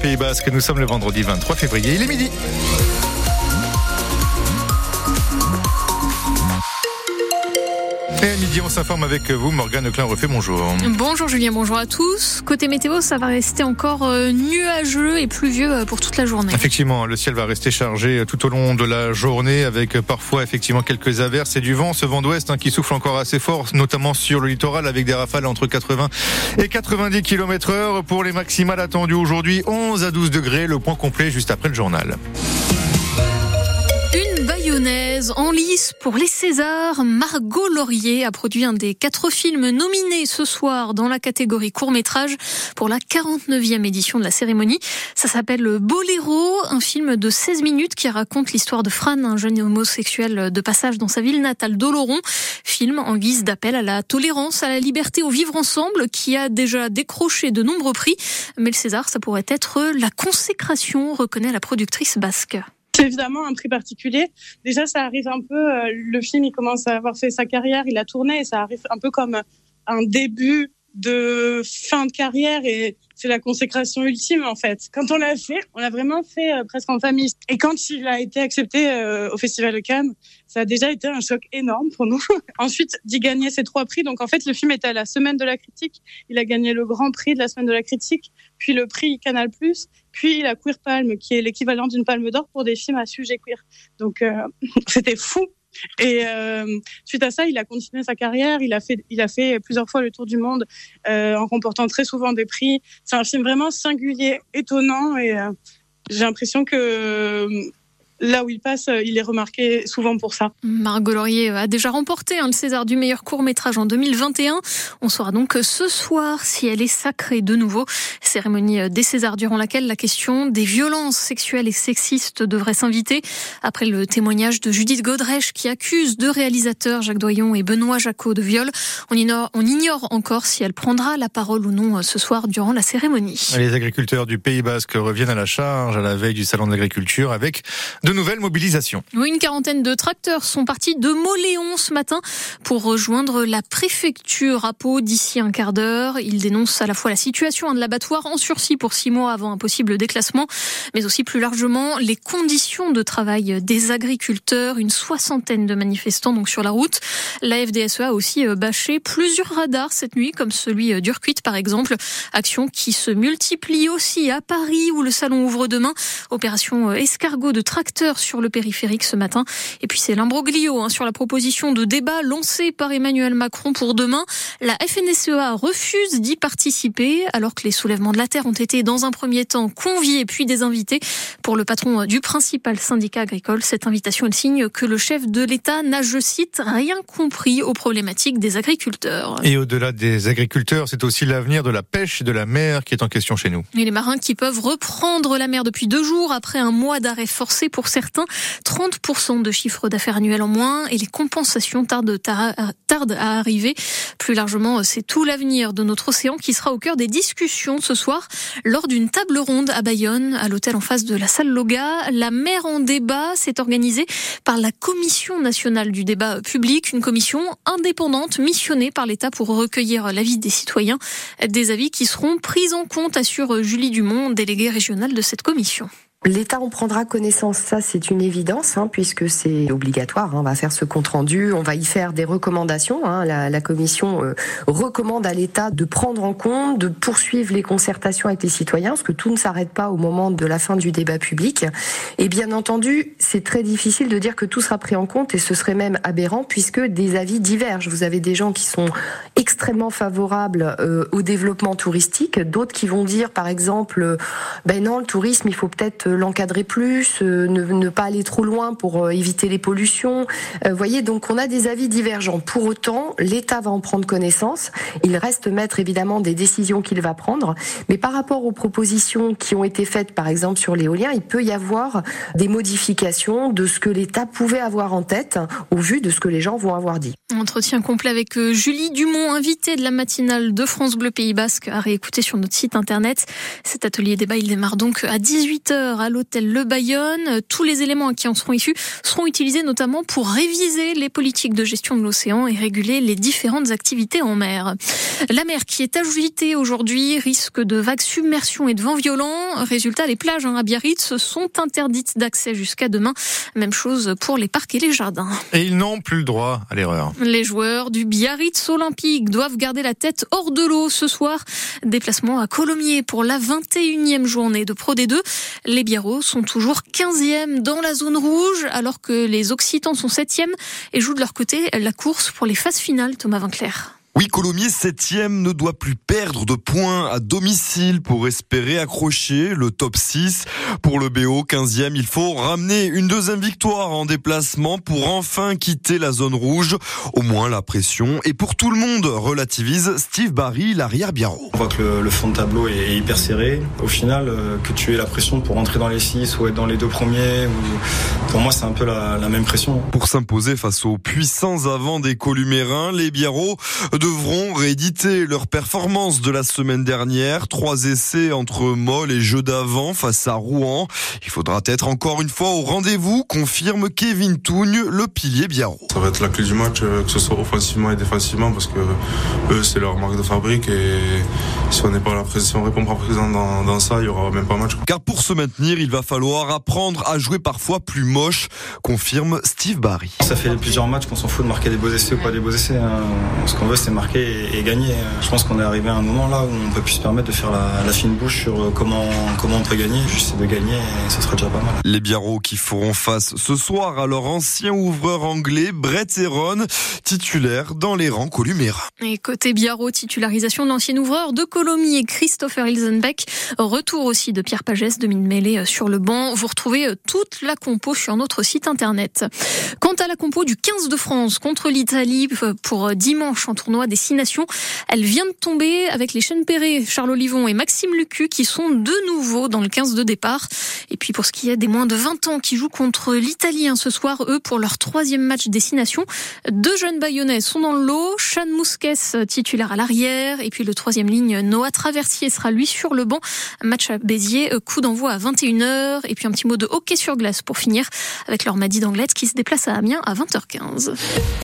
Pays Basque. Nous sommes le vendredi 23 février. Il est midi. Et à midi, on s'informe avec vous, Morgane Klein refait bonjour. Bonjour Julien, bonjour à tous. Côté météo, ça va rester encore euh, nuageux et pluvieux euh, pour toute la journée. Effectivement, le ciel va rester chargé tout au long de la journée avec parfois effectivement quelques averses et du vent, ce vent d'ouest hein, qui souffle encore assez fort, notamment sur le littoral avec des rafales entre 80 et 90 km heure pour les maximales attendues aujourd'hui 11 à 12 degrés, le point complet juste après le journal en lice pour les Césars. Margot Laurier a produit un des quatre films nominés ce soir dans la catégorie court métrage pour la 49e édition de la cérémonie. Ça s'appelle Boléro, un film de 16 minutes qui raconte l'histoire de Fran, un jeune homosexuel de passage dans sa ville natale d'Oloron. Film en guise d'appel à la tolérance, à la liberté, au vivre ensemble qui a déjà décroché de nombreux prix. Mais le César, ça pourrait être la consécration, reconnaît la productrice basque. C'est évidemment un prix particulier. Déjà, ça arrive un peu, euh, le film, il commence à avoir fait sa carrière, il a tourné, et ça arrive un peu comme un début de fin de carrière et c'est la consécration ultime en fait. Quand on l'a fait, on l'a vraiment fait euh, presque en famille. Et quand il a été accepté euh, au Festival de Cannes, ça a déjà été un choc énorme pour nous. Ensuite, d'y gagner ces trois prix. Donc en fait, le film était à la semaine de la critique. Il a gagné le grand prix de la semaine de la critique, puis le prix Canal+, puis la Queer Palme, qui est l'équivalent d'une palme d'or pour des films à sujet queer. Donc euh, c'était fou et euh, suite à ça, il a continué sa carrière. Il a fait, il a fait plusieurs fois le tour du monde euh, en remportant très souvent des prix. C'est un film vraiment singulier, étonnant, et euh, j'ai l'impression que là où il passe, euh, il est remarqué souvent pour ça. Margot Laurier a déjà remporté hein, le César du meilleur court métrage en 2021. On saura donc ce soir si elle est sacrée de nouveau. Cérémonie euh, des Césars durant laquelle la question des violences sexuelles et sexistes devrait s'inviter. Après le témoignage de Judith Godrèche qui accuse deux réalisateurs, Jacques Doyon et Benoît Jacot, de viol, on ignore, on ignore encore si elle prendra la parole ou non euh, ce soir durant la cérémonie. Les agriculteurs du Pays Basque reviennent à la charge à la veille du salon de l'agriculture avec de nouvelles mobilisations. Oui, une quarantaine de tracteurs sont partis de Moléon ce matin pour rejoindre la préfecture à Pau d'ici un quart d'heure. Ils dénoncent à la fois la situation de l'abattoir en sursis pour six mois avant un possible déclassement, mais aussi plus largement les conditions de travail des agriculteurs. Une soixantaine de manifestants donc sur la route. La FDSEA a aussi euh, bâché plusieurs radars cette nuit, comme celui euh, d'Urquit par exemple. Action qui se multiplie aussi à Paris où le salon ouvre demain. Opération euh, escargot de tracteurs sur le périphérique ce matin. Et puis c'est l'imbroglio hein, sur la proposition de débat lancée par Emmanuel Macron pour demain. La FNSEA refuse d'y participer alors que les soulèvements de la terre ont été dans un premier temps conviés puis désinvités. Pour le patron du principal syndicat agricole, cette invitation elle signe que le chef de l'État n'a, je cite, rien compris aux problématiques des agriculteurs. Et au-delà des agriculteurs, c'est aussi l'avenir de la pêche et de la mer qui est en question chez nous. Et les marins qui peuvent reprendre la mer depuis deux jours après un mois d'arrêt forcé pour certains, 30% de chiffre d'affaires annuel en moins et les compensations tardent à, arriver. Plus largement, c'est tout l'avenir de notre océan qui sera au cœur des discussions ce soir lors d'une table ronde à Bayonne, à l'hôtel en face de la salle Loga. La mer en débat s'est organisée par la Commission nationale du débat public, une commission indépendante missionnée par l'État pour recueillir l'avis des citoyens, des avis qui seront pris en compte, assure Julie Dumont, déléguée régionale de cette commission. L'État en prendra connaissance, ça c'est une évidence, hein, puisque c'est obligatoire. Hein. on va faire ce compte rendu, on va y faire des recommandations. Hein, la, la, Commission euh, recommande à l'État de prendre en compte, de poursuivre les concertations avec les citoyens, parce que tout ne s'arrête pas au moment de la fin du débat public. Et bien entendu, c'est très difficile de dire que tout sera pris en compte, et ce serait même aberrant, puisque des avis divergent. Vous avez des gens qui sont extrêmement favorables euh, au développement touristique, d'autres qui vont dire, par exemple, ben non, le tourisme, il faut peut-être l'encadrer plus, euh, ne, pas aller trop loin pour euh, éviter les pollutions. Vous euh, voyez, donc on a des avis divergents. Pour autant, l'État va en prendre connaissance. Il reste maître évidemment des décisions qu'il va prendre, mais par rapport aux propositions qui ont été faites, par exemple sur l'éolien, il peut y avoir des modifications de ce que l'État pouvait avoir en tête au vu de ce que les gens vont avoir dit. Entretien complet avec Julie Dumont, invitée de la matinale de France Bleu Pays Basque, à réécouter sur notre site internet. Cet atelier débat, il démarre donc à 18h heures à l'hôtel Le Bayonne. Tous les éléments qui en seront issus seront utilisés notamment pour réviser les politiques de gestion de l'océan et réguler les différentes activités en mer. La mer qui est agitée aujourd'hui risque de vagues submersion et de vents violents. Résultat, les plages hein, à Biarritz sont interdites d'accès jusqu'à demain. Même chose pour les parcs et les jardins. Et ils n'ont plus le droit à l'erreur. Les joueurs du Biarritz Olympique doivent garder la tête hors de l'eau ce soir. Déplacement à Colomiers pour la 21e journée de Pro D2. Les Biarros sont toujours 15e dans la zone rouge alors que les Occitans sont 7e et jouent de leur côté la course pour les phases finales. Thomas Vinclair. Oui, Colomiers, septième, ne doit plus perdre de points à domicile pour espérer accrocher le top 6. Pour le BO, 15e, il faut ramener une deuxième victoire en déplacement pour enfin quitter la zone rouge. Au moins la pression. Et pour tout le monde, relativise Steve Barry, l'arrière Biarro. On voit que le, fond de tableau est hyper serré. Au final, euh, que tu aies la pression pour entrer dans les 6 ou être dans les deux premiers, pour moi, c'est un peu la, la, même pression. Pour s'imposer face aux puissants avants des Columérins, les Biarros de devront rééditer leur performance de la semaine dernière. Trois essais entre Moll et jeu d'avant face à Rouen. Il faudra être encore une fois au rendez-vous, confirme Kevin Tougne, le pilier Biarro. Ça va être la clé du match, euh, que ce soit offensivement et défensivement, parce que eux, c'est leur marque de fabrique et si on n'est pas là, si on répond pas présent dans, dans, ça, il y aura même pas match. Car pour se maintenir, il va falloir apprendre à jouer parfois plus moche, confirme Steve Barry. Ça fait plusieurs matchs qu'on s'en fout de marquer des beaux essais ou pas des beaux essais. Hein. Ce qu'on veut, c'est marquer et, gagner. Je pense qu'on est arrivé à un moment là où on peut plus se permettre de faire la, la fine bouche sur euh, comment, comment on peut gagner. Juste de gagner et ce sera déjà pas mal. Les Biarros qui feront face ce soir à leur ancien ouvreur anglais, Brett Heron, titulaire dans les rangs columéra. Et côté Biarro, titularisation de l'ancien ouvreur de Et Christopher Ilsenbeck. Retour aussi de Pierre Pagès, de mêlée sur le banc. Vous retrouvez toute la compo sur notre site internet. Quant à la compo du 15 de France contre l'Italie pour dimanche en tournoi Destination, elle vient de tomber avec les chaînes Perret, Charles Olivon et Maxime Lucu qui sont de nouveau dans le 15 de départ. Et puis pour ce qui est des moins de 20 ans qui jouent contre l'Italie ce soir, eux pour leur troisième match Destination, deux jeunes Bayonnais sont dans le lot. Chan Mousquet titulaire à l'arrière et puis le troisième ligne Noah Traversier sera lui sur le banc. Match à Béziers, coup d'envoi à 21h et puis un petit mot de hockey sur glace pour finir avec leur Madi d'Anglette qui se déplace à Amiens à 20h15.